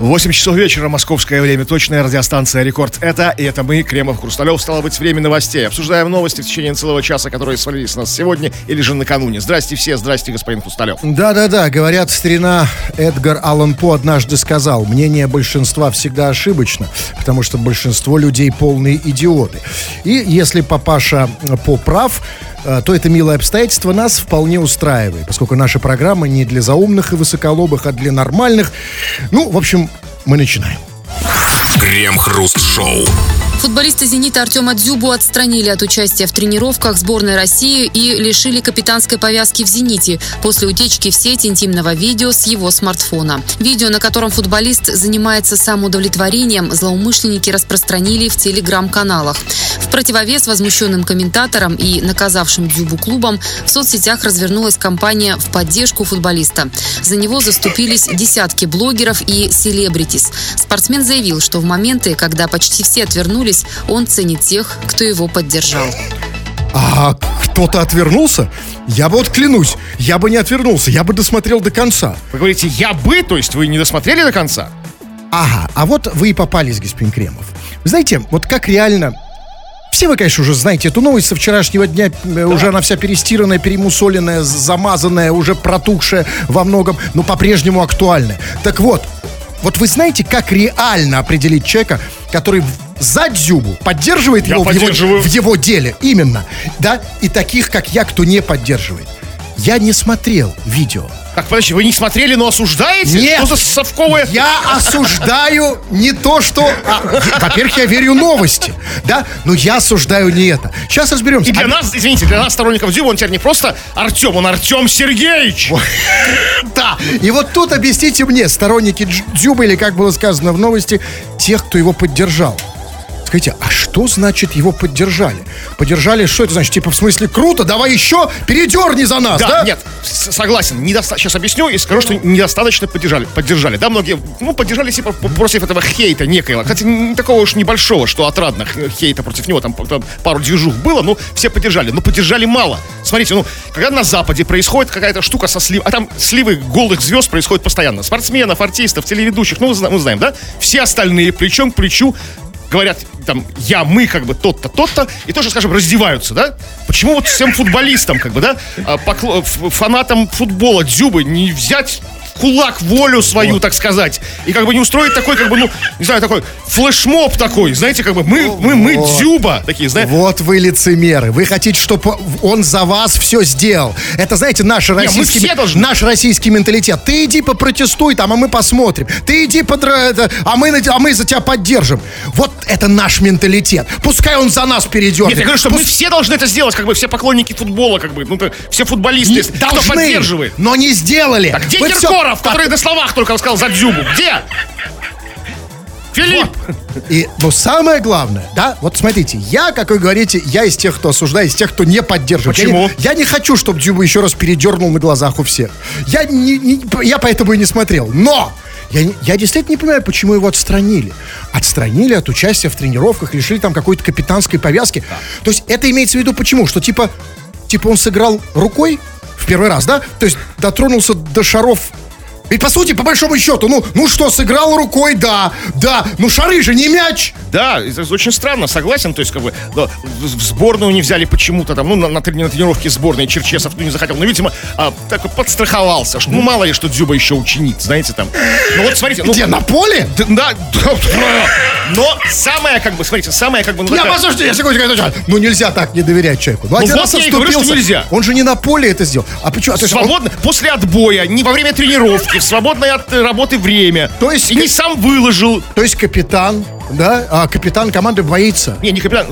8 часов вечера, московское время, точная радиостанция «Рекорд». Это, и это мы, Кремов, Хрусталев, стало быть, время новостей. Обсуждаем новости в течение целого часа, которые свалились на нас сегодня или же накануне. Здрасте все, здрасте, господин Хрусталев. Да-да-да, говорят, старина Эдгар Аллан По однажды сказал, мнение большинства всегда ошибочно, потому что большинство людей полные идиоты. И если папаша По прав, э, то это милое обстоятельство нас вполне устраивает, поскольку наша программа не для заумных и высоколобых, а для нормальных. Ну, в общем, мы начинаем. Крем-хруст-шоу. Футболиста «Зенита» Артема Дзюбу отстранили от участия в тренировках сборной России и лишили капитанской повязки в «Зените» после утечки в сеть интимного видео с его смартфона. Видео, на котором футболист занимается самоудовлетворением, злоумышленники распространили в телеграм-каналах. В противовес возмущенным комментаторам и наказавшим Дзюбу клубам в соцсетях развернулась кампания в поддержку футболиста. За него заступились десятки блогеров и селебритис. Спортсмен заявил, что в моменты, когда почти все отвернулись, он ценит тех, кто его поддержал. А кто-то отвернулся? Я бы вот клянусь, я бы не отвернулся, я бы досмотрел до конца. Вы говорите «я бы», то есть вы не досмотрели до конца? Ага, а вот вы и попались, господин Кремов. Вы знаете, вот как реально все вы, конечно, уже знаете эту новость со вчерашнего дня. э, Уже она вся перестиранная, перемусоленная, замазанная, уже протухшая во многом, но по-прежнему актуальная. Так вот, вот вы знаете, как реально определить человека, который за Дзюбу поддерживает Я его в, его в его деле? Именно. Да? И таких, как я, кто не поддерживает. Я не смотрел видео. Так, подожди, вы не смотрели, но осуждаете? Нет. Что за совковое... Я осуждаю не то, что... а, Во-первых, я верю новости, да? Но я осуждаю не это. Сейчас разберемся. И для А- нас, извините, для нас, сторонников Дзюба, он теперь не просто Артем, он Артем Сергеевич. Да. И вот тут объясните мне, сторонники Дзюбы, или как было сказано в новости, тех, кто его поддержал. Скажите, а что значит его поддержали? Поддержали, что это значит? Типа, в смысле, круто, давай еще, передерни за нас, да? Да, нет, согласен. Недоста... Сейчас объясню и скажу, что недостаточно поддержали. Поддержали. Да, многие, ну, поддержали типа против этого хейта некоего. Кстати, не такого уж небольшого, что отрадно х- хейта против него. Там, там пару движух было, ну, все поддержали. Но поддержали мало. Смотрите, ну, когда на Западе происходит какая-то штука со слив... А там сливы голых звезд происходят постоянно. Спортсменов, артистов, телеведущих, ну, мы знаем, да? Все остальные плечом к плечу говорят, там, я, мы, как бы, тот-то, тот-то, и тоже, скажем, раздеваются, да? Почему вот всем футболистам, как бы, да, а, фанатам футбола Дзюбы не взять кулак волю свою, так сказать, и как бы не устроить такой, как бы, ну, не знаю, такой флешмоб такой, знаете, как бы, мы, мы, мы Дзюба, такие, знаете, Вот вы лицемеры. Вы хотите, чтобы он за вас все сделал. Это, знаете, наш мы российский, все должны. наш российский менталитет. Ты иди попротестуй там, а мы посмотрим. Ты иди, подра... это, а, мы, а мы за тебя поддержим. Вот это наш менталитет. Пускай он за нас передернет. Нет, я говорю, что мы Пусть- все должны это сделать, как бы все поклонники футбола, как бы, ну, все футболисты, не- кто должны, поддерживает. но не сделали. А где Вы всё- Киркоров, который на словах только сказал за Дзюбу? Где? Филипп! И, но самое главное, да, вот смотрите, я, как вы говорите, я из тех, кто осуждает, из тех, кто не поддерживает. Я Почему? не- Я не, хочу, чтобы Дзюба еще раз передернул на глазах у всех. Я, не, не- я поэтому и не смотрел. Но! Я, я действительно не понимаю, почему его отстранили. Отстранили от участия в тренировках, лишили там какой-то капитанской повязки. То есть это имеется в виду почему? Что типа, типа он сыграл рукой в первый раз, да? То есть дотронулся до шаров ведь, по сути, по большому счету, ну, ну что, сыграл рукой, да, да, ну шары же не мяч. Да, это очень странно, согласен. То есть, как бы, да, в сборную не взяли почему-то там, ну, на, на трени- на тренировке сборной Черчесов ну, не захотел. Но, видимо, а, так вот подстраховался, что, ну, мало ли, что Дзюба еще учинит, знаете, там. Ну, вот, смотрите, ну, Где, на поле? да, да, да. но самое, как бы, смотрите, самое, как бы, ну, Я, такая- послушайте, я секундочку. Ну нельзя так не доверять человеку. Ну, один вот раз я говорю, что нельзя. Он же не на поле это сделал. А почему? А то есть он- Свободно, после отбоя, не во время тренировки, в свободное от работы время. То есть- И не сам выложил. то есть капитан, да, а капитан команды боится. Не, не капитан,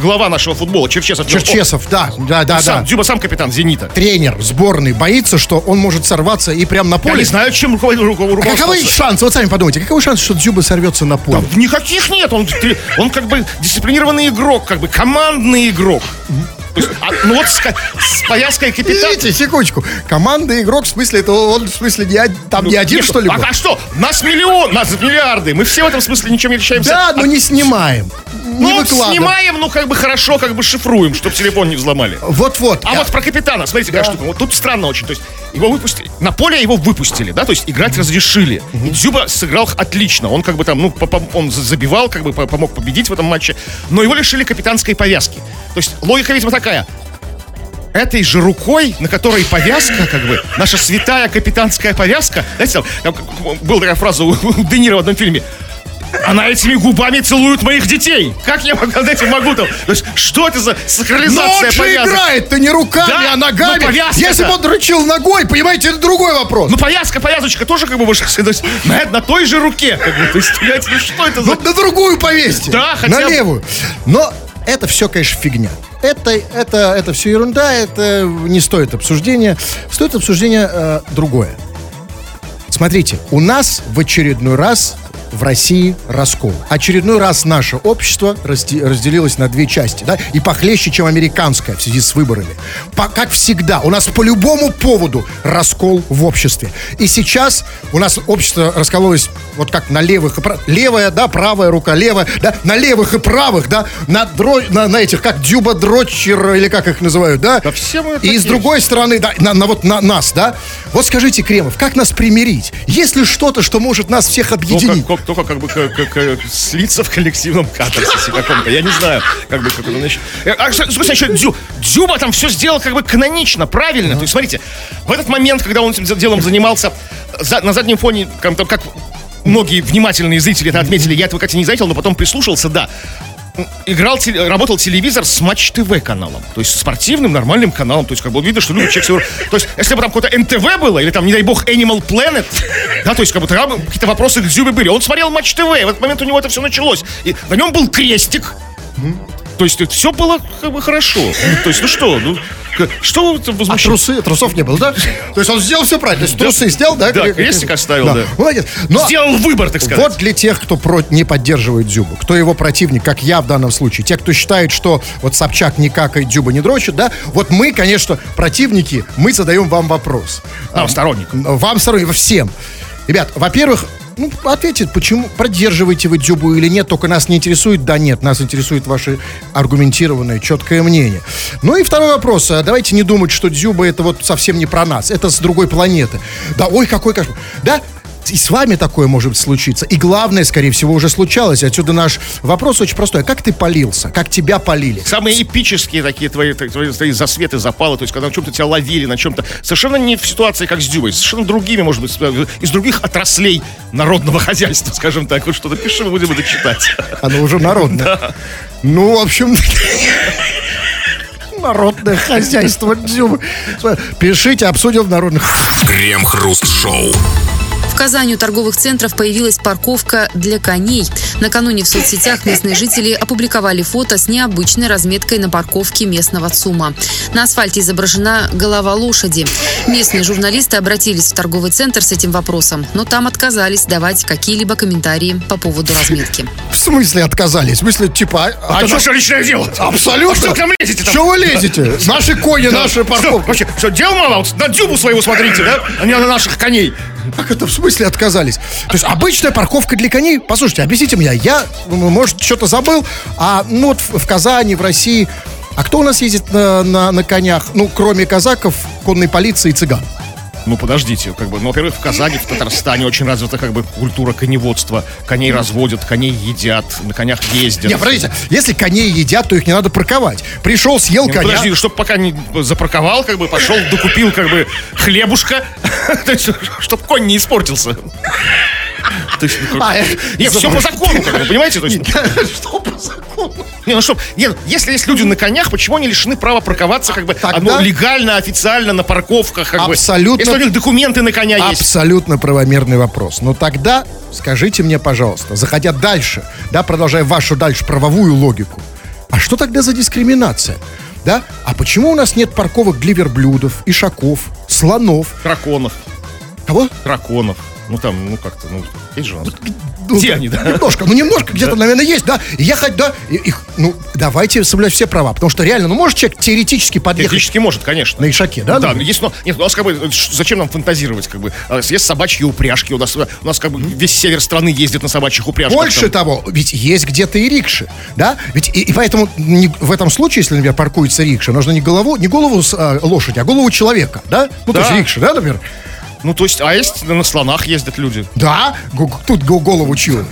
глава нашего футбола, Черчесов. Черчесов, да, да, да, Он сам, да. Дзюба сам капитан «Зенита». Тренер сборной боится, что он может сорваться и прям на Я поле. не знаю, чем руководил А каковы шансы? Вот сами подумайте, каковы шансы, что Дзюба сорвется на поле? Никаких нет. Он, он как бы дисциплинированный игрок, как бы командный игрок. Есть, а, ну вот с, с повязкой капитан... Видите, секундочку. Команда игрок, в смысле, это он, в смысле, не, там не один, Нет, что ли? а, а что? Нас миллион, нас миллиарды. Мы все в этом смысле ничем не отличаемся. Да, но не снимаем. Не ну, выкладываем. снимаем, ну, как бы хорошо, как бы шифруем, чтобы телефон не взломали. Вот-вот. А Я- вот про капитана, смотрите, какая штука. Вот тут странно очень. То есть, Его выпустили. На поле его выпустили, да, то есть играть разрешили. И Дзюба сыграл отлично. Он как бы там, ну, он за- забивал, как бы по- помог победить в этом матче. Но его лишили капитанской повязки. То есть логика, видимо, такая. Этой же рукой, на которой повязка, как бы, наша святая капитанская повязка, знаете, там, была такая фраза у, у Де Ниро в одном фильме, она этими губами целует моих детей. Как я могу, этим могу там? То есть, что это за Но сакрализация он же играет-то не руками, Да, а ногами. но повязка-то. Если бы он дрочил ногой, понимаете, это другой вопрос. Ну, повязка, повязочка тоже как бы больше, то есть, на, на той же руке, как бы, то есть, понимаете, ну что это за... Ну, на другую повесьте. Да, хотя На левую. Но это все, конечно, фигня. Это, это, это все ерунда, это не стоит обсуждения. Стоит обсуждения э, другое. Смотрите, у нас в очередной раз в России раскол. Очередной раз наше общество разде- разделилось на две части, да, и похлеще, чем американское в связи с выборами. По- как всегда, у нас по любому поводу раскол в обществе. И сейчас у нас общество раскололось вот как на левых и правых. Левая, да, правая рука, левая, да, на левых и правых, да, на, дро- на, на этих, как Дюба Дрочер, или как их называют, да. Да все мы И с другой стороны, да, на, на вот на нас, да. Вот скажите, Кремов, как нас примирить? Есть ли что-то, что может нас всех объединить? Только, только как бы как, как, слиться в коллективном катарсисе каком-то. Я не знаю, как бы как это насчет. А что, слушай, насчет Дзю. Дзюба там все сделал как бы канонично, правильно. То есть, смотрите, в этот момент, когда он этим делом занимался, за- на заднем фоне, как, как многие внимательные зрители это отметили, я этого, кстати, не заметил, но потом прислушался, да. Играл, работал телевизор с Матч ТВ каналом. То есть спортивным, нормальным каналом. То есть как бы видно, что любит человек. То есть если бы там какое-то НТВ было, или там, не дай бог, Animal Planet, да, то есть как бы бы какие-то вопросы к Дзюбе были. Он смотрел Матч ТВ, в этот момент у него это все началось. И на нем был крестик. То есть все было хорошо. То есть, ну что, ну, что там А трусы, трусов не было, да? То есть он сделал все правильно. То есть трусы сделал, да? Да, крестик оставил, да. Молодец. Но Сделал выбор, так сказать. вот для тех, кто про- не поддерживает Дзюбу, кто его противник, как я в данном случае, те, кто считает, что вот Собчак не какает, Дзюба не дрочит, да, вот мы, конечно, противники, мы задаем вам вопрос. Нам, сторонникам. Вам сторонникам, всем. Ребят, во-первых, ну, ответьте, почему поддерживаете вы Дзюбу или нет, только нас не интересует, да нет, нас интересует ваше аргументированное, четкое мнение. Ну и второй вопрос, а давайте не думать, что Дзюба это вот совсем не про нас, это с другой планеты. Да, ой, какой кошмар. Да, и с вами такое может случиться. И главное, скорее всего, уже случалось. Отсюда наш вопрос очень простой. А как ты полился? Как тебя полили? Самые эпические такие твои, твои, твои засветы, запалы, то есть когда на чем-то тебя ловили, на чем-то. Совершенно не в ситуации, как с Дюбой, совершенно другими, может быть, из других отраслей народного хозяйства, скажем так. Вот что-то пиши, мы будем это читать. Оно уже народное. Ну, в общем... Народное хозяйство Дзюбы. Пишите, обсудим в народных... Крем-хруст-шоу. В Казани у торговых центров появилась парковка для коней. Накануне в соцсетях местные жители опубликовали фото с необычной разметкой на парковке местного ЦУМа. На асфальте изображена голова лошади. Местные журналисты обратились в торговый центр с этим вопросом, но там отказались давать какие-либо комментарии по поводу разметки. В смысле отказались? В смысле, типа... А, это наше личное дело. Абсолютно. Что вы к нам лезете там? Что вы лезете? Наши кони, наши Что, парковки. вообще, что, дело мало? На Дюбу своего смотрите, да? А не на наших коней. Как это в смысле отказались? То есть обычная парковка для коней? Послушайте, объясните мне, я, может, что-то забыл, а ну вот в Казани, в России, а кто у нас ездит на, на, на конях? Ну, кроме казаков, конной полиции и цыган. Ну, подождите, как бы, ну, во-первых, в Казани, в Татарстане очень развита, как бы, культура коневодства. Коней разводят, коней едят, на конях ездят. Не, подождите, если коней едят, то их не надо парковать. Пришел, съел Ну, коня. Подожди, чтобы пока не запарковал, как бы пошел, докупил, как бы, хлебушка, чтобы конь не испортился. Ну, А, э, Нет, все по закону, как бы, понимаете? То есть, Что по закону? не, ну что, нет, если есть люди на конях, почему они лишены права парковаться, как бы, Тогда- ну, легально, официально, на парковках, как Абсолютно. бы. Если у них документы на коня есть. Абсолютно правомерный вопрос. Но тогда скажите мне, пожалуйста, заходя дальше, да, продолжая вашу дальше правовую логику, а что тогда за дискриминация? Да? А почему у нас нет парковок для верблюдов, ишаков, слонов? Драконов, Кого? драконов. Ну там, ну как-то, ну, есть же у нас. ну, Где они, да? Немножко, ну немножко где-то, наверное, есть, да. И я хоть, да, их, ну, давайте соблюдать все права, потому что реально, ну, может человек теоретически подъехать Технически может, конечно. на Ишаке, да? Да, ну, есть, но нет, у нас как бы ш- зачем нам фантазировать, как бы а, есть собачьи упряжки, у нас у нас как бы весь север страны ездит на собачьих упряжках. Больше там. того, ведь есть где-то и рикши, да? Ведь и, и поэтому не- в этом случае, если, например, паркуется рикша, нужно не голову, не голову с, а, лошади, а голову человека, да? Ну, то Да. есть рикша, да, например? Ну, то есть, а есть на слонах ездят люди. Да, тут голову чью.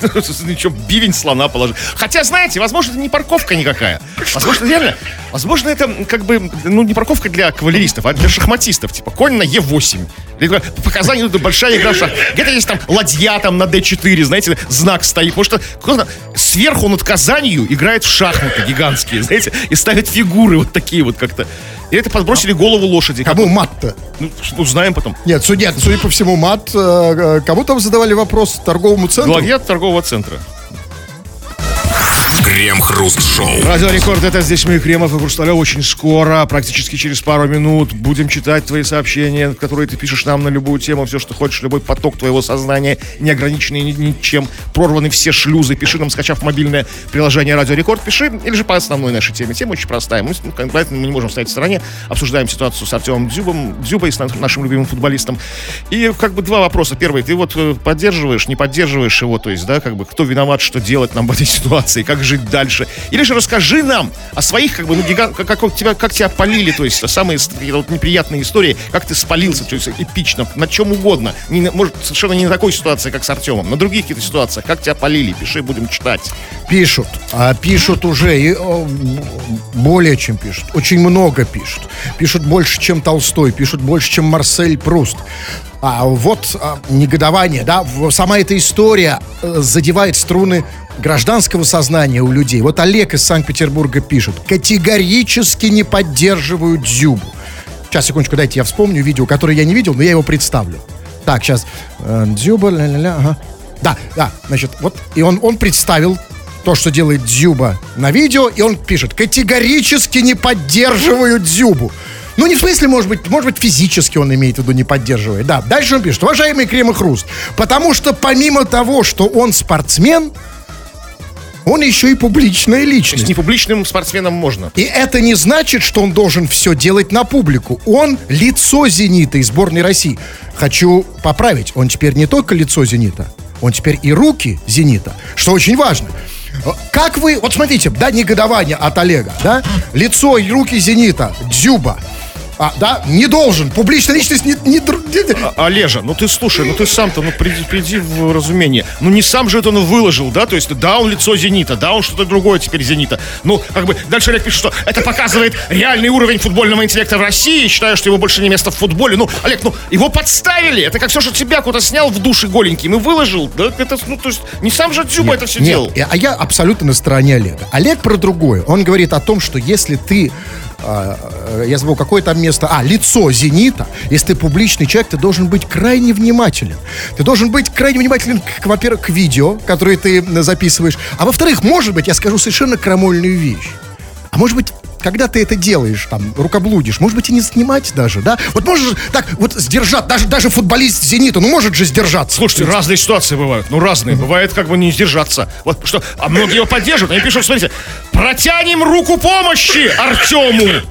Ничего, бивень слона положил. Хотя, знаете, возможно, это не парковка никакая. Возможно, реально, возможно, это как бы, ну, не парковка для кавалеристов, а для шахматистов. Типа, конь на Е8. Или, например, По показанию, это большая игра шах. Где-то есть там ладья там на D4, знаете, знак стоит. Потому что кто-то сверху над Казанью играет в шахматы гигантские, знаете, и ставит фигуры вот такие вот как-то. И это подбросили голову лошади. Как Кому мат-то? Ну, узнаем потом. Нет, судя, судя по всему, мат. э, э, Кому там задавали вопрос? Торговому центру? Главе торгового центра. Крем-хруст-шоу. Радио Рекорд, это здесь мы, Кремов и Хрусталев. Очень скоро, практически через пару минут, будем читать твои сообщения, которые ты пишешь нам на любую тему, все, что хочешь, любой поток твоего сознания, не ограниченный ни- ничем, прорваны все шлюзы. Пиши нам, скачав мобильное приложение Радио Рекорд, пиши, или же по основной нашей теме. Тема очень простая. Мы, ну, конкретно мы не можем стоять в стороне, обсуждаем ситуацию с Артемом Дзюбом, Дзюбой, с на- нашим любимым футболистом. И как бы два вопроса. Первый, ты вот э, поддерживаешь, не поддерживаешь его, то есть, да, как бы, кто виноват, что делать нам в этой ситуации, как жить дальше. Или же расскажи нам о своих, как бы, ну, гигант, как, как тебя, как тебя полили, то есть, самые вот неприятные истории, как ты спалился, то есть, эпично, на чем угодно. Не может, совершенно не на такой ситуации, как с Артемом, на других каких-то ситуациях, как тебя полили, пиши, будем читать. Пишут. А пишут уже. И, о, более чем пишут. Очень много пишут. Пишут больше, чем Толстой. Пишут больше, чем Марсель Пруст. А вот а, негодование, да, сама эта история э, задевает струны гражданского сознания у людей. Вот Олег из Санкт-Петербурга пишет. Категорически не поддерживают Дзюбу. Сейчас, секундочку, дайте я вспомню видео, которое я не видел, но я его представлю. Так, сейчас. Э, Дзюба, ля-ля-ля, ага. Да, да, значит, вот, и он, он представил то, что делает Дзюба на видео, и он пишет, категорически не поддерживаю Дзюбу. Ну, не в смысле, может быть, может быть, физически он имеет в виду не поддерживает. Да, дальше он пишет, уважаемый Крем и Хруст, потому что помимо того, что он спортсмен, он еще и публичная То есть, личность. непубличным спортсменам можно. И это не значит, что он должен все делать на публику. Он лицо «Зенита» и сборной России. Хочу поправить, он теперь не только лицо «Зенита», он теперь и руки «Зенита», что очень важно. Как вы, вот смотрите, да, негодование от Олега, да, лицо и руки «Зенита», Дзюба, а, да, не должен, публичная личность не... не А, Олежа, ну ты слушай, ну ты сам-то, ну приди, приди в разумение. Ну не сам же это он выложил, да? То есть, да, он лицо Зенита, да, он что-то другое теперь Зенита. Ну, как бы, дальше Олег пишет, что это показывает реальный уровень футбольного интеллекта в России. Считаю, что его больше не место в футболе. Ну, Олег, ну, его подставили. Это как все, что тебя куда-то снял в душе голеньким и выложил. Да, это, ну, то есть, не сам же Дзюба это все делал. Нет, а я абсолютно на стороне Олега. Олег про другое. Он говорит о том, что если ты, я забыл, какое там место, а, лицо «Зенита», если ты публичный человек, ты должен быть крайне внимателен. Ты должен быть крайне внимателен, к, во-первых, к видео, которые ты записываешь, а во-вторых, может быть, я скажу совершенно крамольную вещь. А может быть, когда ты это делаешь, там, рукоблудишь, может быть, и не снимать даже, да? Вот можешь так вот сдержать, даже, даже футболист «Зенита», ну может же сдержаться. Слушайте, разные ситуации бывают. Ну, разные. Бывает как бы не сдержаться. Вот что, а многие его поддерживают. Они пишут, смотрите, протянем руку помощи Артему.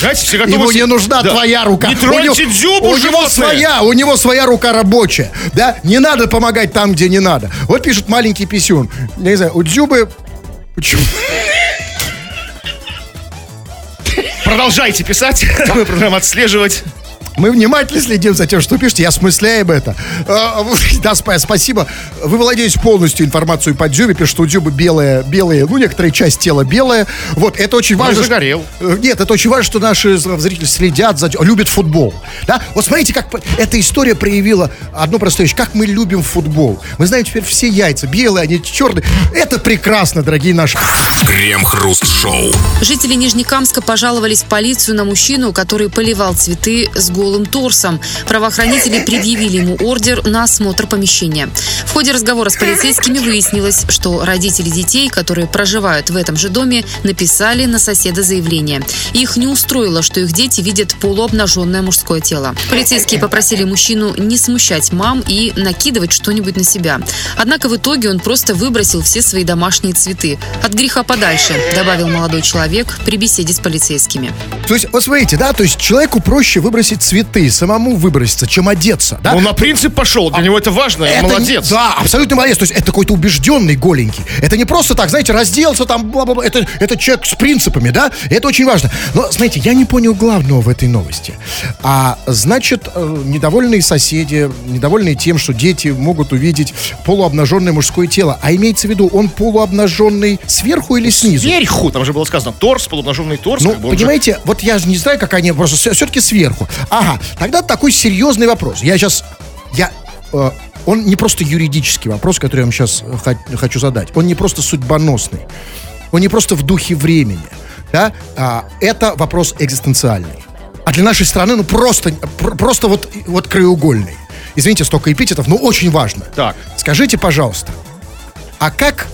Знаете, все готовы... Ему не нужна Да. твоя рука. Не троньте него, дзюбу, у него животное. своя, у него своя рука рабочая. Да? Не надо помогать там, где не надо. Вот пишет маленький писюн. Я не знаю, у дзюбы... Почему? Продолжайте писать. Мы будем отслеживать. Мы внимательно следим за тем, что пишете, я осмысляем это. А, Да, спа- спасибо. Вы владеете полностью информацией по Дзюбе, пишет, что у Дзюбы белые, белые, ну, некоторая часть тела белая. Вот, это очень и важно. загорел. Э, Нет, это очень важно, что наши зрители следят за... Любят футбол. Да? Вот смотрите, как эта история проявила одну простую вещь. Как мы любим футбол. Мы знаем теперь все яйца, белые, они черные. Это прекрасно, дорогие наши. Крем-хруст-шоу. Жители Нижнекамска пожаловались в полицию на мужчину, который поливал цветы с голым голым торсом. Правоохранители предъявили ему ордер на осмотр помещения. В ходе разговора с полицейскими выяснилось, что родители детей, которые проживают в этом же доме, написали на соседа заявление. Их не устроило, что их дети видят полуобнаженное мужское тело. Полицейские попросили мужчину не смущать мам и накидывать что-нибудь на себя. Однако в итоге он просто выбросил все свои домашние цветы. От греха подальше, добавил молодой человек при беседе с полицейскими. То есть, вот смотрите, да, то есть человеку проще выбросить цветы, самому выброситься, чем одеться, да? Он на принцип пошел, для него это важно, Это не- молодец. да, абсолютно молодец. То есть это какой-то убежденный голенький. Это не просто так, знаете, разделся там, бла-бла-бла. Это, это человек с принципами, да? Это очень важно. Но, смотрите, я не понял главного в этой новости. А значит, э, недовольные соседи, недовольные тем, что дети могут увидеть полуобнаженное мужское тело. А имеется в виду, он полуобнаженный сверху или снизу? Сверху, там же было сказано, торс, полуобнаженный торс. Ну, как бы он же- понимаете, вот я же не знаю, как они просто все-таки сверху. Ага, тогда такой серьезный вопрос. Я сейчас, я, э, он не просто юридический вопрос, который я вам сейчас хочу задать. Он не просто судьбоносный. Он не просто в духе времени. Да? А, это вопрос экзистенциальный. А для нашей страны, ну, просто, пр- просто вот, вот краеугольный. Извините, столько эпитетов, но очень важно. Так. Скажите, пожалуйста, а как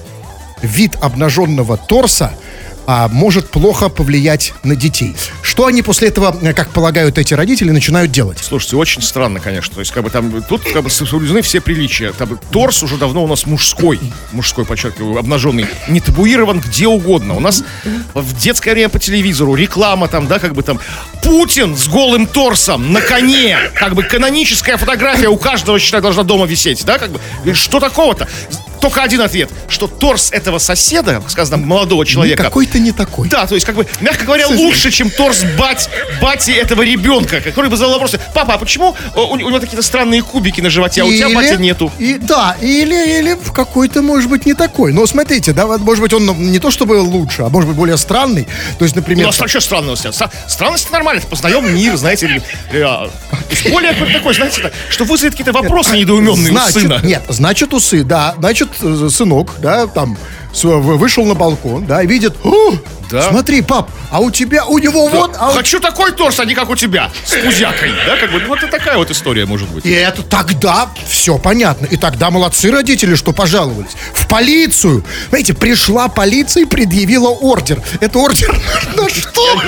вид обнаженного торса а, может плохо повлиять на детей? Что они после этого, э, как полагают эти родители, начинают делать? Слушайте, очень странно, конечно. То есть, как бы там, тут как бы соблюдены все приличия. Там, торс уже давно у нас мужской, мужской, подчеркиваю, обнаженный, не табуирован где угодно. У нас в детское время по телевизору реклама там, да, как бы там, Путин с голым торсом на коне, как бы каноническая фотография у каждого, считай, должна дома висеть, да, как бы, что такого-то? Только один ответ, что торс этого соседа, сказано, молодого человека, Какой-то не такой. да, то есть, как бы, мягко говоря, лучше, чем торс бать, бати этого ребенка, который бы задал вопрос, папа, а почему э, у, у него такие-то странные кубики на животе, а у тебя, батя, нету? И, да, или, или какой-то, может быть, не такой. Но смотрите, да, вот, может быть, он ну, не то чтобы лучше, а может быть, более странный. То есть, например... Ну, а что странного? Странность нормально, познаем мир, знаете, ли, э, а, более такой, знаете, что вызовет какие-то вопросы недоуменные значит, у сына. Нет, значит, усы, да. Значит, э, сынок, да, там, вышел на балкон, да, и видит, «О, Да. смотри, пап, а у тебя, у него вот... а у Хочу такой торс, а не как у тебя, с пузякой, да, как бы, ну, вот и такая вот история может быть. И это тогда все понятно. И тогда молодцы родители, что пожаловались. В полицию. Знаете, пришла полиция и предъявила ордер. Это ордер на что?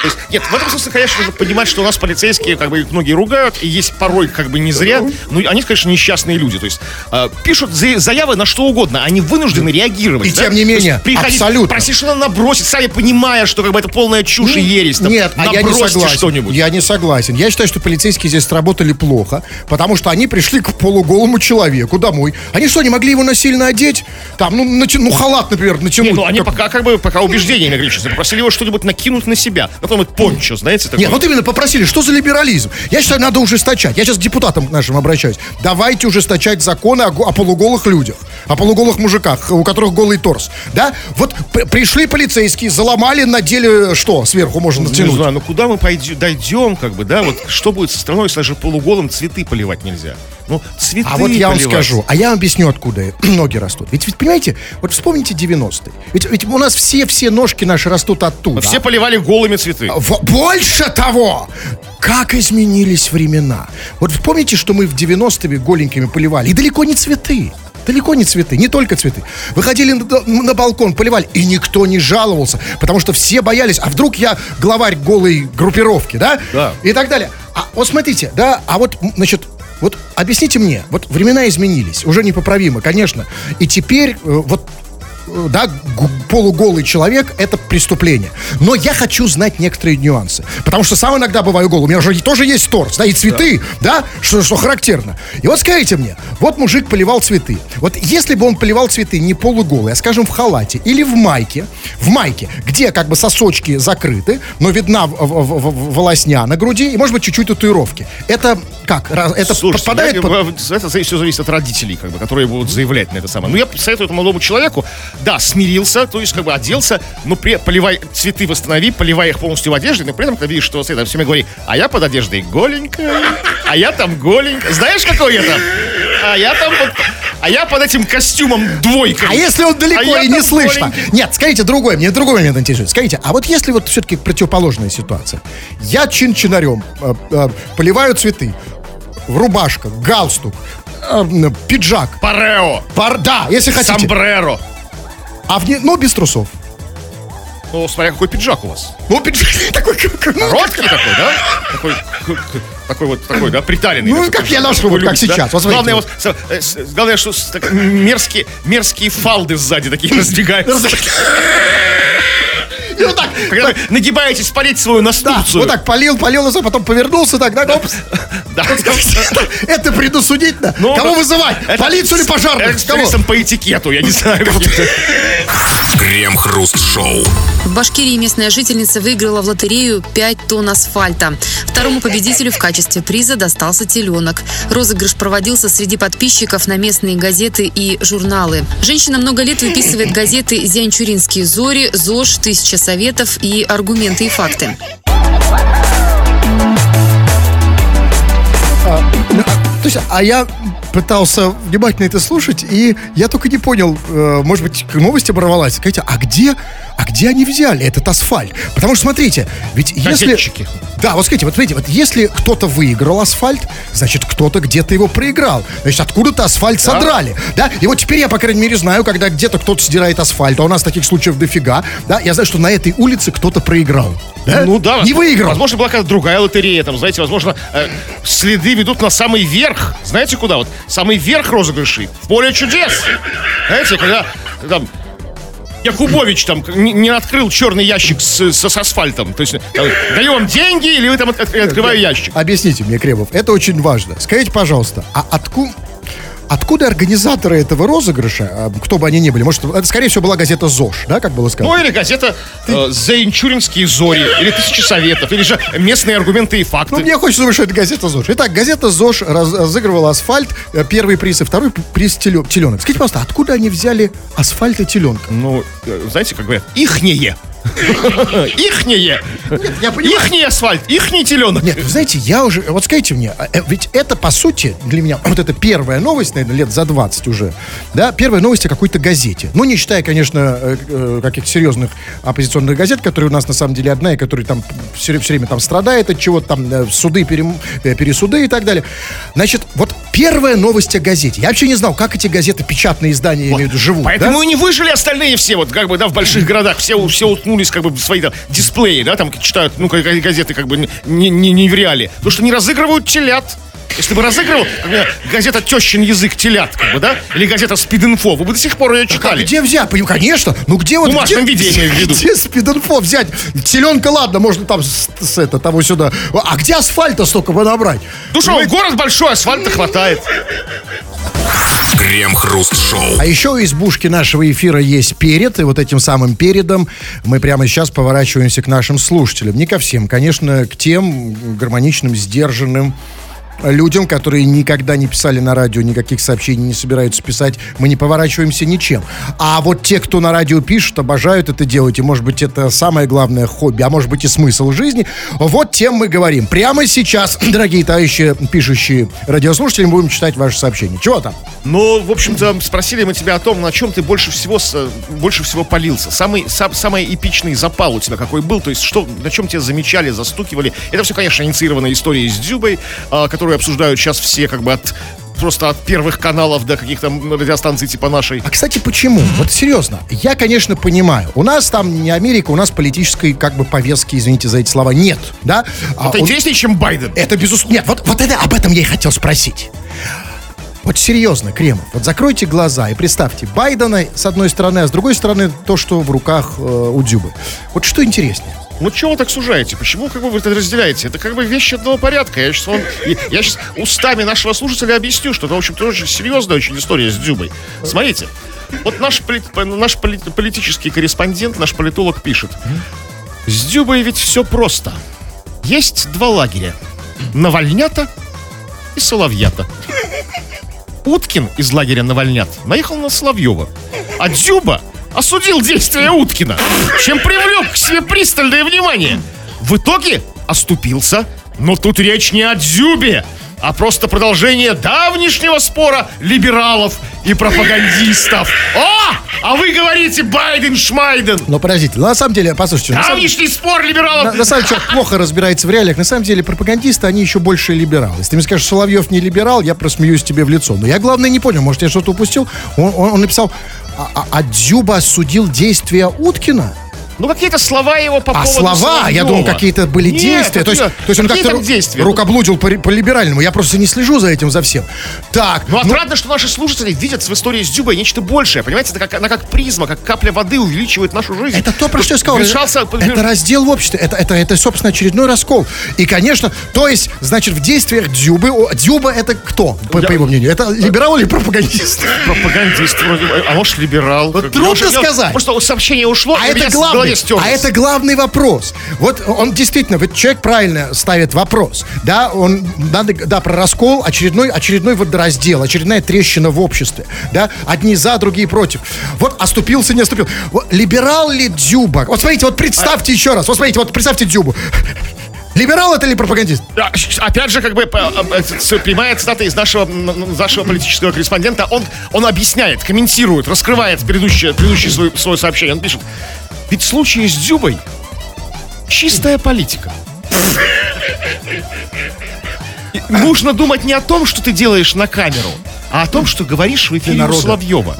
То есть, нет, в этом смысле, конечно, нужно понимать, что у нас полицейские, как бы, их многие ругают, и есть порой, как бы, не зря, но они, конечно, несчастные люди. То есть, э, пишут за- заявы на что угодно, они вынуждены реагировать. И да? тем не То есть менее, приходить, абсолютно. Просить что-то набросить, сами понимая, что, как бы, это полная чушь и ересь. там, Нет, а я не согласен. что-нибудь. Я не согласен. Я считаю, что полицейские здесь сработали плохо, потому что они пришли к полуголому человеку домой. Они что, не могли его насильно одеть? Там, ну, нати- ну халат, например, натянуть. Не, ну, они Как- пока, как бы, пока убеждениями ограничились. Попросили его что-нибудь накинуть на себя. На том пончо, знаете, такое. Нет, вот именно попросили, что за либерализм? Я считаю, надо ужесточать. Я сейчас к депутатам нашим обращаюсь. Давайте ужесточать законы о, о полуголых людях, о полуголых мужиках, у которых голый торс. Да? Вот пришли полицейские, заломали, надели что сверху можно Не натянуть? знаю, ну куда мы пойдем, дойдем, как бы, да, вот что будет со страной, если даже полуголым цветы поливать нельзя? Ну, цветы А вот я вам поливать. скажу, а я вам объясню, откуда ноги растут. Ведь, ведь понимаете, вот вспомните 90-е. Ведь, ведь у нас все-все ножки наши растут оттуда. Все поливали голыми цветы. В- больше того, как изменились времена. Вот помните, что мы в 90-е голенькими поливали? И далеко не цветы. Далеко не цветы, не только цветы. Выходили на, на балкон, поливали, и никто не жаловался, потому что все боялись, а вдруг я главарь голой группировки, да? Да. И так далее. А вот смотрите, да, а вот, значит, вот объясните мне, вот времена изменились, уже непоправимо, конечно. И теперь э, вот да, полуголый человек это преступление. Но я хочу знать некоторые нюансы. Потому что сам иногда бываю голый. У меня же тоже есть торс, да, и цветы, да, Что, что характерно. И вот скажите мне, вот мужик поливал цветы. Вот если бы он поливал цветы не полуголый, а, скажем, в халате или в майке, в майке, где как бы сосочки закрыты, но видна в- в- в- волосня на груди и, может быть, чуть-чуть татуировки. Это как? Это Слушайте, подпадает я- под... это все зависит от родителей, как бы, которые будут заявлять на это самое. Ну, я советую этому молодому человеку, да, смирился, то есть, как бы, оделся, но при, поливай цветы восстанови, поливай их полностью в одежде, но при этом, когда видишь, что это все время говори, а я под одеждой голенькая, а я там голенькая. Знаешь, какой я там? А я там вот... а я под этим костюмом двойка. А если он далеко А и не там слышно? маленький. Нет, скажите другой, мне другой момент интересует. Скажите, а вот если вот все-таки противоположная ситуация. Я чин-чинарем э, э, поливаю цветы, рубашка, галстук, э, пиджак. Парео. Пар, да, если хотите. Сомбреро. А вне, ну, без трусов. Ну, смотря какой пиджак у вас. Ну, пиджак такой, ну, Короткий такой, да? Такой, такой вот, такой, да, приталенный. Ну, как я ношу, вот как сейчас. Главное, вот, э, главное, что мерзкие, мерзкие фалды сзади такие раздвигаются. и вот так, Когда вы нагибаетесь полить свою да, настурцию. вот так полил, полил, и потом повернулся, так, да, опс. Да. Это предусудительно. Ну, Кого вызывать? Полицию или пожарных? рейсом по этикету, я не знаю. Крем-хруст-шоу. В Башкирии местная жительница выиграла в лотерею 5 тонн асфальта. Второму победителю в качестве приза достался теленок. Розыгрыш проводился среди подписчиков на местные газеты и журналы. Женщина много лет выписывает газеты «Зянчуринские зори», «ЗОЖ», «Тысяча советов» и «Аргументы и факты». Ну, а, То есть, а я пытался внимательно это слушать, и я только не понял, э, может быть, новость оборвалась. Скажите, а где, а где они взяли этот асфальт? Потому что, смотрите, ведь если... Газетчики. Да, вот скажите, вот смотрите, вот если кто-то выиграл асфальт, значит, кто-то где-то его проиграл. Значит, откуда-то асфальт содрали, да? И вот теперь я, по крайней мере, знаю, когда где-то кто-то сдирает асфальт, а у нас таких случаев дофига, да? Я знаю, что на этой улице кто-то проиграл. Да? Ну да. Не выиграл. Возможно, была какая-то другая лотерея, там, знаете, возможно, э, следы ведут на самый верх. Знаете куда? Вот самый верх розыгрышей. В поле чудес. Знаете, когда там Якубович там не, не открыл черный ящик с, с- с асфальтом. То есть там, даю вам деньги, или вы там от- от- открываю ящик. Объясните мне, Кремов, это очень важно. Скажите, пожалуйста, а откуда... Откуда организаторы этого розыгрыша, а, кто бы они ни были, может, это, скорее всего, была газета ЗОЖ, да, как было сказано? Ну, или газета э, «Заинчуринские зори», или «Тысячи советов», или же «Местные аргументы и факты». Ну, мне хочется думать, что это газета ЗОЖ. Итак, газета ЗОЖ раз- разыгрывала асфальт, э, первый приз и второй приз теле- теленок. Скажите, пожалуйста, откуда они взяли асфальт и теленка? Ну, э, знаете, как говорят, ихнее. Я понимаю. Ихний асфальт, ихний теленок. Нет, вы знаете, я уже... Вот скажите мне, а, э, ведь это, по сути, для меня... Вот это первая новость, наверное, лет за 20 уже. Да, первая новость о какой-то газете. Ну, не считая, конечно, э, э, каких-то серьезных оппозиционных газет, которые у нас, на самом деле, одна, и которые там все, время там страдает от чего-то, там суды, перем- пересуды и так далее. Значит, вот первая новость о газете. Я вообще не знал, как эти газеты, печатные издания, я имею в виду, живут. Поэтому да? и не выжили остальные все, вот как бы, да, в больших городах. Все, все уткнулись как бы в свои там, дисплеи, да, там читают, ну, как- газеты как бы не, не, не в реале. Потому что не разыгрывают телят. Если бы разыгрывал, газета «Тещин язык телят», как бы, да, или газета «Спид-инфо», вы бы до сих пор ее читали. Где взять? Поним- Конечно. Ну где вот... В бумажном где, виде, я имею в виду. Где спид-инфо взять? Теленка, ладно, можно там с, с это, того сюда. А где асфальта столько бы набрать? Ну что, город большой, асфальта хватает. Крем-хруст-шоу. А еще у избушки нашего эфира есть перед, и вот этим самым передом мы прямо сейчас поворачиваемся к нашим слушателям. Не ко всем, конечно, к тем гармоничным, сдержанным людям, которые никогда не писали на радио никаких сообщений, не собираются писать, мы не поворачиваемся ничем. А вот те, кто на радио пишут, обожают это делать, и, может быть, это самое главное хобби, а может быть и смысл жизни, вот тем мы говорим. Прямо сейчас, дорогие товарищи, пишущие радиослушатели, мы будем читать ваши сообщения. Чего там? Ну, в общем-то, спросили мы тебя о том, на чем ты больше всего, больше всего полился. Самый, сам, самый эпичный запал у тебя какой был, то есть что, на чем тебя замечали, застукивали. Это все, конечно, инициированная история с Дзюбой, а, которую обсуждают сейчас все как бы от просто от первых каналов до каких-то радиостанций типа нашей. А, кстати, почему? Вот серьезно, я, конечно, понимаю. У нас там не Америка, у нас политической, как бы, повестки, извините за эти слова, нет, да? А Это у- интереснее, чем Байден. Это безусловно. Нет, вот, вот это, об этом я и хотел спросить. Вот серьезно, Кремов, вот закройте глаза и представьте Байдена с одной стороны, а с другой стороны то, что в руках э, у Дзюбы. Вот что интереснее? Ну чего вы так сужаете? Почему как бы вы это разделяете? Это как бы вещи одного порядка. Я сейчас, вам, я сейчас устами нашего слушателя объясню, что это, в общем-то, очень серьезная очень история с Дзюбой. Смотрите, вот наш, наш поли- политический корреспондент, наш политолог пишет. С Дзюбой ведь все просто. Есть два лагеря. Навальнята и Соловьята. Уткин из лагеря Навальнят наехал на Соловьева. А Дзюба осудил действия Уткина, чем привлек к себе пристальное внимание. В итоге оступился, но тут речь не о Дзюбе, а просто продолжение давнишнего спора либералов и пропагандистов. О! А вы говорите Байден Шмайден. Но подождите, ну, на самом деле, послушайте, на самом, Давнишний спор либералов. на- на самом деле, плохо разбирается в реалиях. На самом деле, пропагандисты, они еще больше либералы. Если ты мне скажешь, Соловьев не либерал, я просмеюсь тебе в лицо. Но я, главное, не понял, может, я что-то упустил. Он, он- он написал, а, а- а Дзюба осудил действия Уткина? Ну, какие-то слова его по А поводу слова, я Соловьева. думал, какие-то были Нет, действия. То есть, то есть он как-то действия? рукоблудил по, по либеральному. Я просто не слежу за этим, за всем. Так, Ну, отрадно, что наши слушатели видят в истории с Дюбой нечто большее. Понимаете, это как, она как призма, как капля воды увеличивает нашу жизнь. Это то, про что я сказал. Вмешался- это раздел в обществе. Это, это, это, собственно, очередной раскол. И, конечно, то есть, значит, в действиях Дзюбы... о, Дзюба это кто, по, по его мнению? Это либерал или пропагандист? пропагандист вроде а может либерал. Вот трудно я я- сказать. Просто сообщение ушло, А это главный, стерлось. а это главный вопрос. Вот он действительно, вот человек правильно ставит вопрос, да, он надо, да, про раскол, очередной, очередной вот раздел, очередная трещина в обществе, да, одни за, другие против. Вот оступился, не оступил. Вот, либерал ли Дзюба? Вот смотрите, вот представьте еще раз, вот смотрите, вот представьте Дзюбу. Либерал это или пропагандист? А, Опять же, как бы прямая цитата из нашего, нашего политического корреспондента. Он, он объясняет, комментирует, раскрывает предыдущее, предыдущее свое, свое сообщение. Он пишет, ведь в случае с Дзюбой чистая политика. И Нужно думать не о том, что ты делаешь на камеру, а о том, что говоришь в эфире у. Соловьева.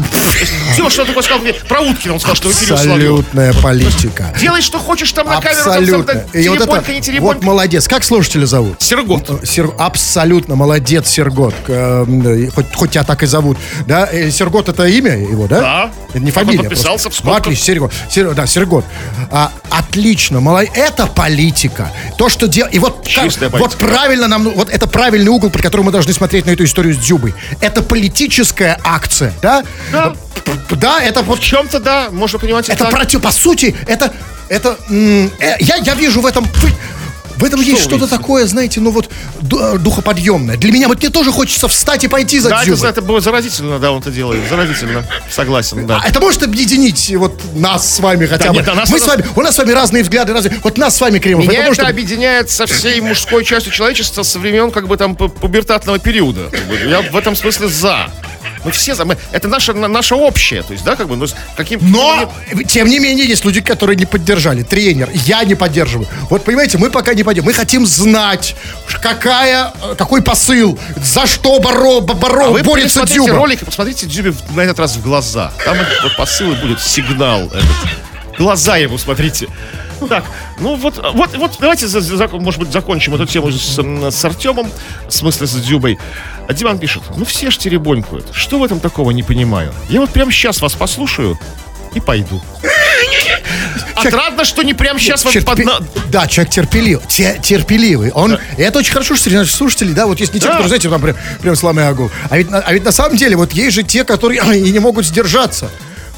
Дзюба что такое сказал? мне? Про Уткина он сказал, что в эфире у Соловьева. Абсолютная политика. Делай, что хочешь там на камеру. Абсолютно. И вот это, не вот телепонька. молодец. Как слушателя зовут? Сергот. Сер- абсолютно молодец, Сергот. К, э, Хоть, хоть тебя так и зовут. Да? Э, Сергот это имя его, да? Да. Это не он фамилия. подписался просто. в скобках. Ну, отлично, Сергот. Сер- да, Сергот. А, отлично, молодец. Это политика. То, что делает... И вот, Чистая как- вот политика. правильно нам... Вот это правильный угол, при котором мы должны смотреть на эту историю с Дзюбой. Это политическая акция, да? Да. Да, это вот В чем-то, да, можно понимать это так. против, по сути, это, это, э, я, я вижу в этом, в этом есть вы что-то такое, знаете, ну вот э, духоподъемное. Для меня вот мне тоже хочется встать и пойти за Да, это, это было заразительно, да, он это делает. Заразительно. Согласен, да. А это может объединить вот нас с вами хотя Да бы. нет, а нас Мы это- с вами, у нас с вами разные взгляды, разные. Вот нас с вами, Кремов, Меня это может... объединяет со всей мужской частью человечества со времен как бы там пу- пубертатного периода. Я в этом смысле за. Мы все за. Мы, это наше, на- наше общее. То есть, да, как бы, ну, каким Но, тем не менее, есть люди, которые не поддержали. Тренер, я не поддерживаю. Вот, понимаете, мы пока не поддерживаем. Мы хотим знать, какая, э, какой посыл, за что боро, боро, А вы борется посмотрите Дзюба. ролик и посмотрите Дзюбе на этот раз в глаза. Там вот посыл и будет сигнал этот. Глаза ему смотрите. Так, ну вот, вот, вот давайте, за- за- может быть, закончим эту тему с, с Артемом, в смысле с Дзюбой. Диман пишет, ну все ж теребонькают. Что в этом такого не понимаю? Я вот прямо сейчас вас послушаю и пойду. Отрадно, что не прямо сейчас вас Человек под... Да, человек терпеливый. Те- терпеливый. Он, и это очень хорошо, что среди наших слушателей, да, вот есть не те, Да. которые, знаете, там прям, прям сломя голову. А ведь, а ведь на самом деле вот есть же те, которые и не могут сдержаться.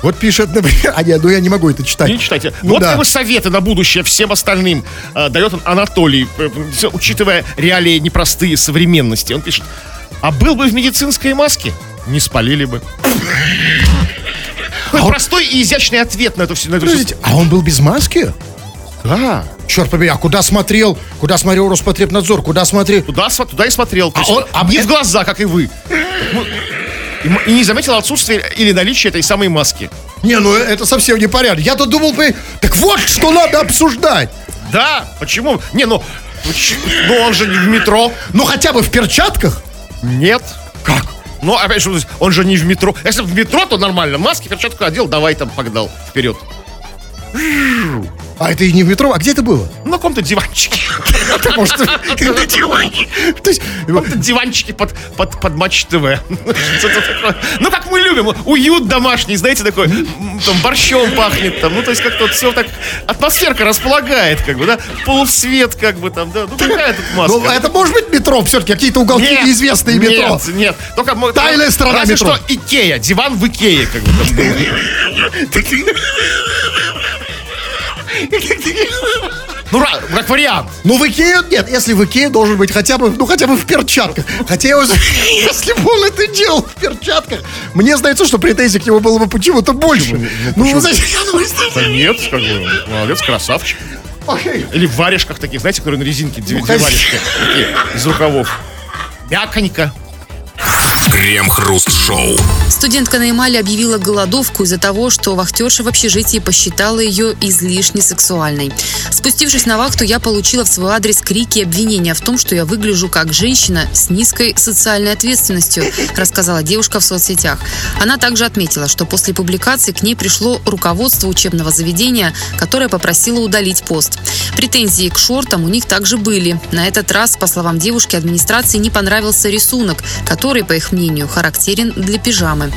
Вот пишет, например, а нет, ну я не могу это читать. Не читайте. Ну вот да. бы советы на будущее всем остальным э, дает он Анатолий, э, всё, учитывая реалии непростые современности. Он пишет, а был бы в медицинской маске, не спалили бы. Такой простой и изящный ответ на эту всю... на эту всю- Подождите, а он был без маски? Да. Черт побери, а куда смотрел? Куда смотрел Роспотребнадзор? Куда смотрел? Туда, туда и смотрел. А он- а не это- в глаза, как и вы. И И не заметил отсутствие или наличие этой самой маски. Не, ну это совсем не порядок. Я-то думал, так вот, что надо обсуждать. Да, почему? Не, ну, ну он же не в метро. Ну хотя бы в перчатках. Нет. Как? Ну, опять же, он же не в метро. Если в метро, то нормально. Маски, перчатку одел, давай там погнал вперед. А это и не в метро. А где это было? На каком-то диванчике. Потому что... То есть, На каком-то диванчике под, под, под Матч ТВ. Ну, как мы любим. Уют домашний, знаете, такой. Там борщом пахнет. Там, ну, то есть как-то все так... Атмосферка располагает, как бы, да? Полусвет, как бы там, да? Ну, какая тут маска? Ну, это может быть метро все-таки, какие-то уголки неизвестные метро. Нет, нет. Только Тайная разве метро. что Икея, диван в Икее, как бы. Ну, как вариант. Ну, в Икее нет. Если в Икее должен быть хотя бы, ну, хотя бы в перчатках. Хотя я уже- если бы он это делал в перчатках, мне знается, что претензий к нему было бы почему-то больше. Ну, что- Да нет, как бы, молодец, красавчик. Окей. Или в варежках таких, знаете, которые на резинке, две, две хозя- варежки такие, из рукавов. мяконько. Крем-хруст-шоу. Студентка на Ямале объявила голодовку из-за того, что вахтерша в общежитии посчитала ее излишне сексуальной. Спустившись на вахту, я получила в свой адрес крики и обвинения в том, что я выгляжу как женщина с низкой социальной ответственностью, рассказала девушка в соцсетях. Она также отметила, что после публикации к ней пришло руководство учебного заведения, которое попросило удалить пост. Претензии к шортам у них также были. На этот раз, по словам девушки, администрации не понравился рисунок, который, по их мнению, характерен для пижамы.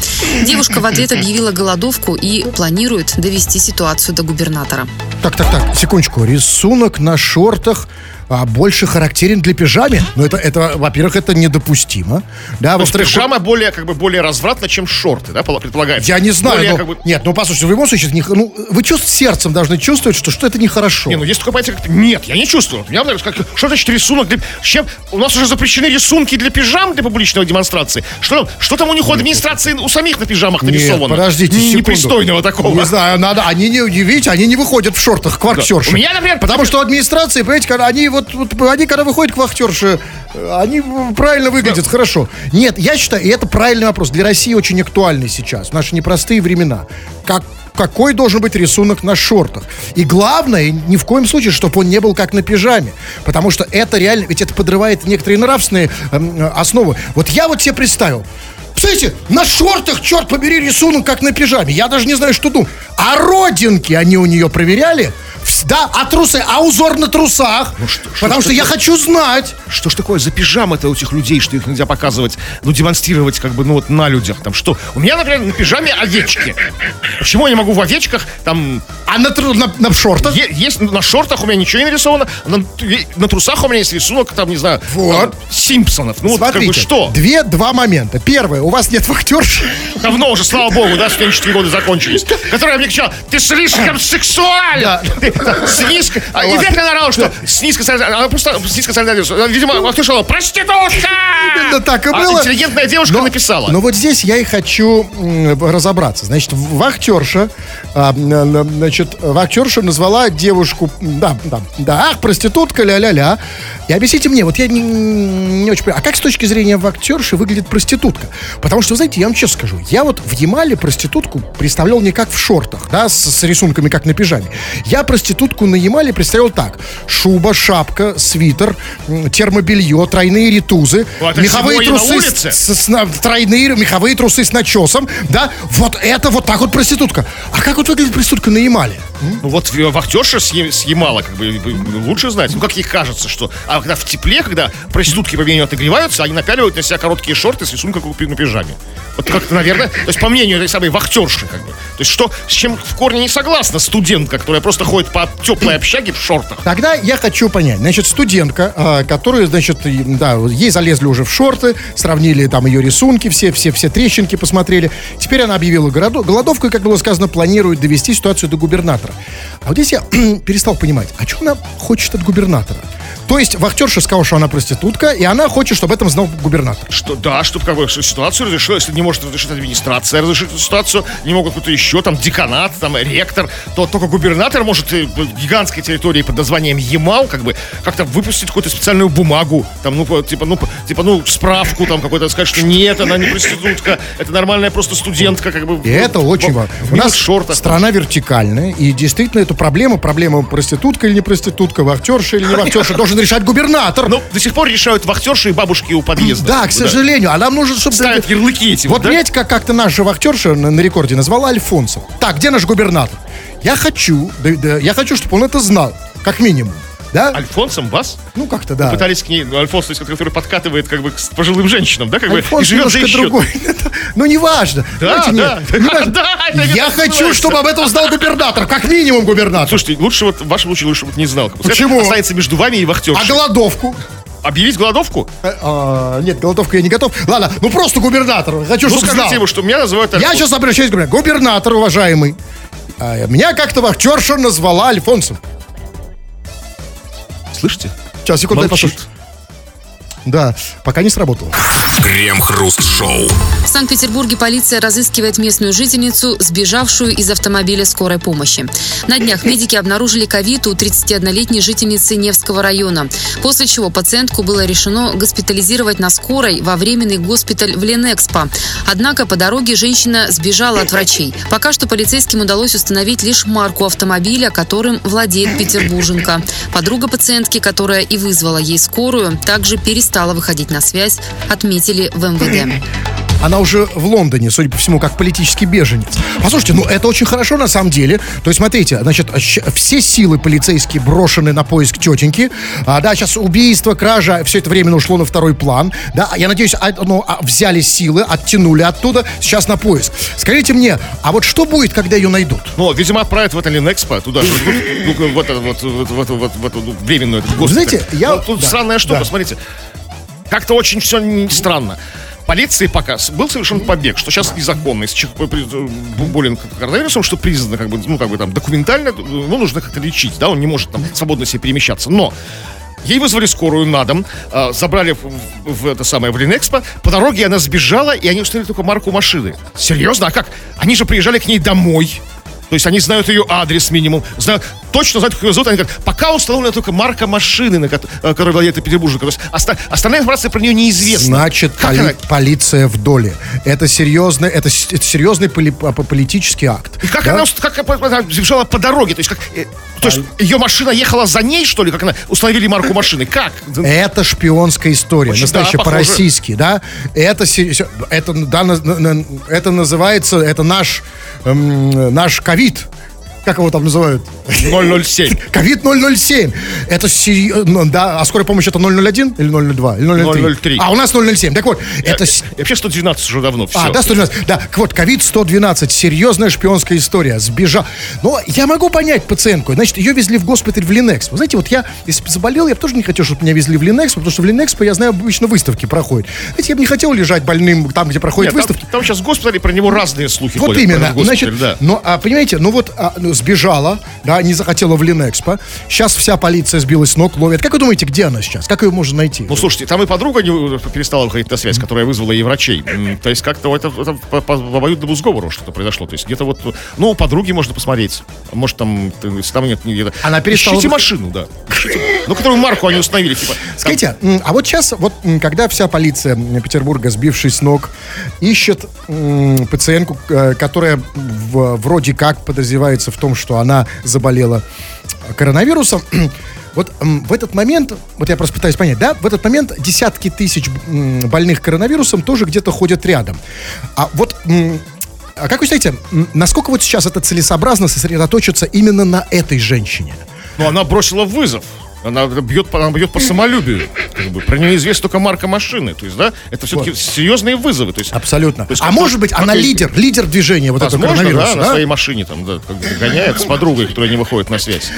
Девушка в ответ объявила голодовку и планирует довести ситуацию до губернатора. Так, так, так, секундочку. Рисунок на шортах а, больше характерен для пижамы. Но это, это во-первых, это недопустимо. Да, есть во-вторых, пижама более, как бы, более развратна, чем шорты, да, пол- предполагается? я не знаю. Более, ну, как бы, Нет, ну послушайте, в любом случае, не, ну, вы чувств, сердцем должны чувствовать, что, что это нехорошо. Не, ну есть такое понятие, как нет, я не чувствую. Например, как, что значит рисунок для... Чем? У нас уже запрещены рисунки для пижам для публичной демонстрации. Что что там у них у администрации у самих на пижамах Нет, нарисовано? подождите Н- секунду. Непристойного такого. Не знаю, надо, они не, не видите, они не выходят в шортах к вахтерше. У меня, например, Потому что администрации, понимаете, когда они вот, вот они когда выходят к вахтерше, э, они м, правильно выглядят, хорошо. Нет, я считаю, и это правильный вопрос, для России очень актуальный сейчас, в наши непростые времена. Как какой должен быть рисунок на шортах. И главное, ни в коем случае, чтобы он не был как на пижаме. Потому что это реально, ведь это подрывает некоторые нравственные эм, э, основы. Вот я вот себе представил, Представляете, на шортах, черт побери, рисунок, как на пижаме. Я даже не знаю, что думать. А родинки они у нее проверяли? Да, а трусы, а узор на трусах? Ну что- что Потому ж что я хочу знать. Что ж такое за пижамы-то у этих людей, что их нельзя показывать, ну, демонстрировать, как бы, ну, вот на людях, там, что? У меня, например, на пижаме овечки. Почему я не могу в овечках, там, А на, тру- на, на шортах? Е- есть на шортах у меня ничего не нарисовано, на, на трусах у меня есть рисунок, там, не знаю, Вот. там, Симпсонов. Ну, вот как Смотрите, бы что? две, два момента. Первое, у вас нет вахтерши. Давно уже, слава богу, да, студенческие годы закончились. Которая мне кричала, ты слишком сексуальна! Ты, С низко... И она орала, что с низко Она просто с низко Видимо, кто сказал, проститутка! Именно так и А было. интеллигентная девушка написала. Но вот здесь я и хочу разобраться. Значит, вахтерша, а, значит, вахтерша назвала девушку, да, да, да, ах, проститутка, ля-ля-ля. И объясните мне, вот я не, не очень понимаю, а как с точки зрения вахтерши выглядит проститутка? Потому что, знаете, я вам честно скажу, я вот в Ямале проститутку представлял не как в шортах, да, с, с рисунками, как на пижаме. Я проститутку на Ямале представлял так. Шуба, шапка, свитер, термобелье, тройные ритузы, это меховые трусы с, с- на- тройные меховые трусы с начесом, да, вот это вот так вот проститутка. А как вот выглядит проститутка на Ямале? Ну вот э, вахтерша с, с Ямала, как бы, э, лучше знать. Ну, как ей кажется, что... А когда в тепле, когда проститутки по мнению отогреваются, они напяливают на себя короткие шорты с рисунком на пижаме. Вот как-то, наверное, то есть по мнению этой самой вахтерши, как бы. То есть что, с чем в корне не согласна студентка, которая просто ходит по теплой общаге в шортах. Тогда я хочу понять, значит, студентка, а, которая, значит, да, ей залезли уже в шорты, сравнили там ее рисунки, все, все, все трещинки посмотрели. Теперь она объявила городо- голодовку как было сказано, планирует довести ситуацию до губернатора. А вот здесь я перестал понимать, а что она хочет от губернатора? То есть вахтерша сказала, что она проститутка, и она хочет, чтобы об этом знал губернатор. Что, да, чтобы как бы ситуацию разрешила, если не может разрешить администрация, разрешить эту ситуацию, не могут кто-то еще, там, деканат, там, ректор, то только губернатор может э, гигантской территории под названием Ямал, как бы, как-то выпустить какую-то специальную бумагу, там, ну, типа, ну, типа, ну, справку, там, какой-то, сказать, что нет, она не проститутка, это нормальная просто студентка, как бы. И это очень важно. У нас шортах. страна вертикальная, и действительно эту проблему, проблему проститутка или не проститутка, вахтерша или не вахтерша, должен решать губернатор. Ну, до сих пор решают вахтерши и бабушки у подъезда. Да, к сожалению. А нам нужно, чтобы... Ставят ярлыки эти. Вот да? как как-то наша вахтерша на, на рекорде назвала Альфонсом. Так, где наш губернатор? Я хочу, да- да, я хочу, чтобы он это знал, как минимум. Да? Альфонсом бас? Ну, как-то да. Пытались к ней, ну, Альфонс, то есть, который подкатывает как бы к пожилым женщинам, да, как бы, и Альфонс живет за счет. другой. Ну, неважно. Да, Знаете, да. нет, неважно. Да, это Я хочу, чтобы об этом знал губернатор, как минимум губернатор. Слушайте, лучше вот, в вашем случае лучше вот не знал. Пускай Почему? Останется между вами и А вахтершей. голодовку? Объявить голодовку? Э, а, нет, голодовку я не готов. Ладно, ну просто губернатор. Хочу, Ну, чтобы скажите знал. ему, что меня называют Я Альфонс. сейчас обращаюсь к губернатору. Губернатор, уважаемый. а, меня как-то вахтерша назвала Альфонсом. Слышите? Сейчас, секунду, Молчит. Да, пока не сработало. Крем-хруст-шоу. В Санкт-Петербурге полиция разыскивает местную жительницу, сбежавшую из автомобиля скорой помощи. На днях медики обнаружили ковид у 31-летней жительницы Невского района, после чего пациентку было решено госпитализировать на скорой во временный госпиталь в Ленэкспо. Однако по дороге женщина сбежала от врачей. Пока что полицейским удалось установить лишь марку автомобиля, которым владеет петербурженка. Подруга пациентки, которая и вызвала ей скорую, также перестала выходить на связь, отметили в МВД. Она уже в Лондоне, судя по всему, как политический беженец. Послушайте, ну это очень хорошо на самом деле. То есть, смотрите, значит, все силы полицейские брошены на поиск тетеньки. А, да, сейчас убийство, кража, все это временно ушло на второй план. Да, я надеюсь, а, ну, а, взяли силы, оттянули оттуда, сейчас на поиск. Скажите мне, а вот что будет, когда ее найдут? Ну, видимо, отправят в это Ленэкспо, туда же, ну, ну, в вот, вот, вот, вот, вот, вот, временную. Знаете, я- Ну, тут странная штука, смотрите. Как-то очень все странно. Полиции пока был совершен побег, что сейчас незаконно. Если при- болен коронавирусом, что признано как бы, ну, как бы там документально, его нужно как-то лечить, да, он не может там свободно себе перемещаться. Но Ей вызвали скорую на дом, а, забрали в, в- в это самое в Ленэкспо. По дороге она сбежала, и они установили только марку машины. Серьезно? А как? Они же приезжали к ней домой. То есть они знают ее адрес минимум, знают, точно знают, как ее зовут. Они говорят, пока установлена только марка машины, на э, которой владеет Петербуржик. То есть оста- остальная информация про нее неизвестна. Значит, Как поли- она- полиция в доле. Это серьезный, это, это серьезный поли- по- по- политический акт. И как Да? она, как она- бежала по дороге? То есть, как, э, то есть ее машина ехала за ней, что ли? Как она установили марку машины? Как? Это шпионская история, Очень, настоящая да, по-российски, да? Это, это, да, это называется, это наш, эм, наш ковид. Как его там называют? 007. Ковид 007. Это серьезно, да, а скорая помощь это 001 или 002? Или 003? 003. А, у нас 007. Так вот, это... И вообще 112 уже давно. Все. А, да, 112. Да, вот, ковид-112, серьезная шпионская история. Сбежал. Но я могу понять пациентку. Значит, ее везли в госпиталь в Линэкс. Вы знаете, вот я, если бы заболел, я бы тоже не хотел, чтобы меня везли в Линэкс, потому что в Линэкспо, я знаю, обычно выставки проходят. Знаете, я бы не хотел лежать больным там, где проходят Нет, там, выставки. там сейчас в госпитале про него разные слухи Вот ходят. именно. госпиталь, Значит, да. ну, а, понимаете, ну вот а, ну, сбежала, да, не захотела в Линэкспо. Сейчас вся полиция сбилась с ног, ловит. Как вы думаете, где она сейчас? Как ее можно найти? Ну, слушайте, там и подруга не перестала выходить на связь, которая вызвала ей врачей. То есть как-то это, это по, по обоюдному сговору что-то произошло. То есть где-то вот, ну, у подруги можно посмотреть. Может, там, если там нет... где-то- Она перестала Ищите машину, да. Ну, которую марку они установили, типа. Скажите, м, а вот сейчас, вот когда вся полиция Петербурга, сбившись с ног, ищет пациентку, э, которая вроде как подозревается в том, что она заболела коронавирусом, вот в этот момент, вот я просто пытаюсь понять, да, в этот момент десятки тысяч больных коронавирусом тоже где-то ходят рядом. А вот а как вы считаете, насколько вот сейчас это целесообразно сосредоточиться именно на этой женщине? Ну, она бросила вызов. Она бьет, она бьет по самолюбию. Как бы. Про нее известна только марка машины. То есть, да, это все-таки серьезные вызовы. То есть, Абсолютно. То есть а может быть, она лидер, лидер движения вот этого Возможно, да, коронавируса, на да? своей машине там, да, как бы гоняет с подругой, которая не выходит на связь.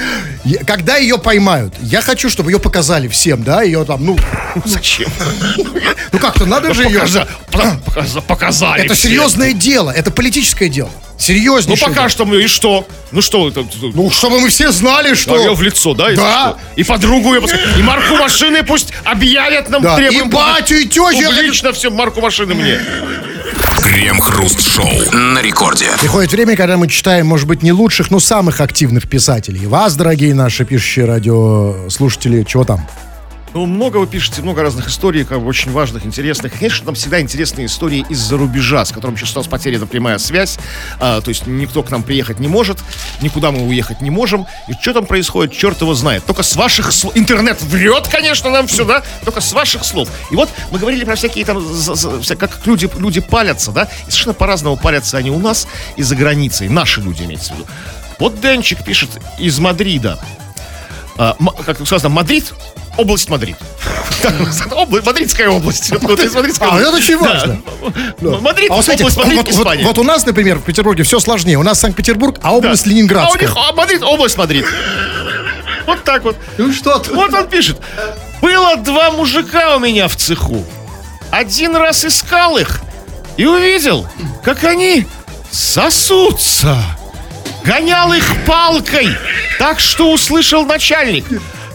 Когда ее поймают, я хочу, чтобы ее показали всем, да, ее там, ну, Зачем? ну как-то надо же ее... Показа- показа- Показали. Это серьезное дело, это политическое дело. Ну, Серьезнейшее пока что мы, и что? Ну что, это, Ну, чтобы мы все знали, что... ее в лицо, да? Да. что? И подругу ее. И марку машины пусть объявят нам, Да. требуем. И батю, и хочу- Публично всем марку машины мне. Крем-хруст-шоу на рекорде. Приходит время, когда мы читаем, может быть, не лучших, но самых активных писателей. И вас, дорогие наши пишущие радиослушатели, чего там? Ну, много вы пишете, много разных историй, как бы очень важных, интересных. Конечно, там всегда интересные истории из-за рубежа, с которым сейчас у нас потеряна прямая связь. А, то есть никто к нам приехать не может, никуда мы уехать не можем. И что там происходит, черт его знает. Только с ваших слов. Интернет врет, конечно, нам все? Только с ваших слов. И вот мы говорили про всякие там, как люди, люди палятся, да? И совершенно по-разному палятся они у нас и за границей. Наши люди, имеется в виду. Вот Денчик пишет из Мадрида. А, как сказано, Мадрид, область Мадрид. Мадридская область. А, это очень важно. Мадрид, область Мадрид, Испания. вот у нас, например, в Петербурге все сложнее. У нас Санкт-Петербург, а область А у Ленинградская. них а, Мадрид, область Мадрид. Вот так вот. Ну что ты? Вот он пишет. Было два мужика у меня в цеху. Один раз искал их и увидел, как они сосутся. Гонял их палкой, так что услышал начальник.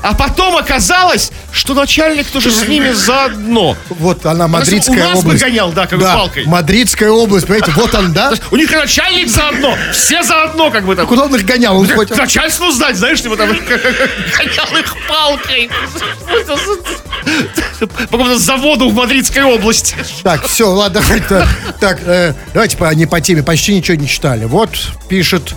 А потом оказалось, что начальник тоже с ними заодно. Вот она, у Мадридская нас бы область. гонял, да, как бы палкой. Мадридская область, понимаете, вот он, да? У них начальник заодно, все заодно, как бы там. Куда он их гонял? Он хоть- Начальству сдать, знаешь, типа там гонял их палкой. По какому-то заводу в Мадридской области. Так, все, ладно, так, э, давайте по, не по теме, почти ничего не читали. Вот пишет,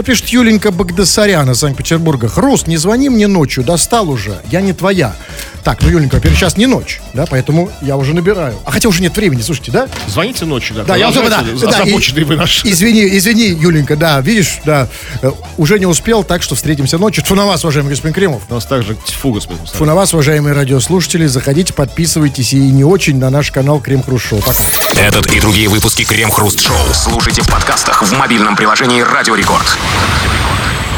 вот пишет Юленька Багдасарян из Санкт-Петербурга. Хруст, не звони мне ночью, достал уже, я не твоя. Так, ну, Юленька, во-первых, сейчас не ночь, да, поэтому я уже набираю. А хотя уже нет времени, слушайте, да? Звоните ночью, да. Да, я уже, да, да, и- вы наши. Извини, извини, Юленька, да, видишь, да, э, уже не успел, так что встретимся ночью. Тьфу на вас, уважаемый господин Кремов. У нас также тьфу, господин. Тьфу на вас, уважаемые радиослушатели. Заходите, подписывайтесь и не очень на наш канал Крем Хруст Шоу. Пока. Этот и другие выпуски Крем Хруст Шоу слушайте в подкастах в мобильном приложении Радио Рекорд. Requires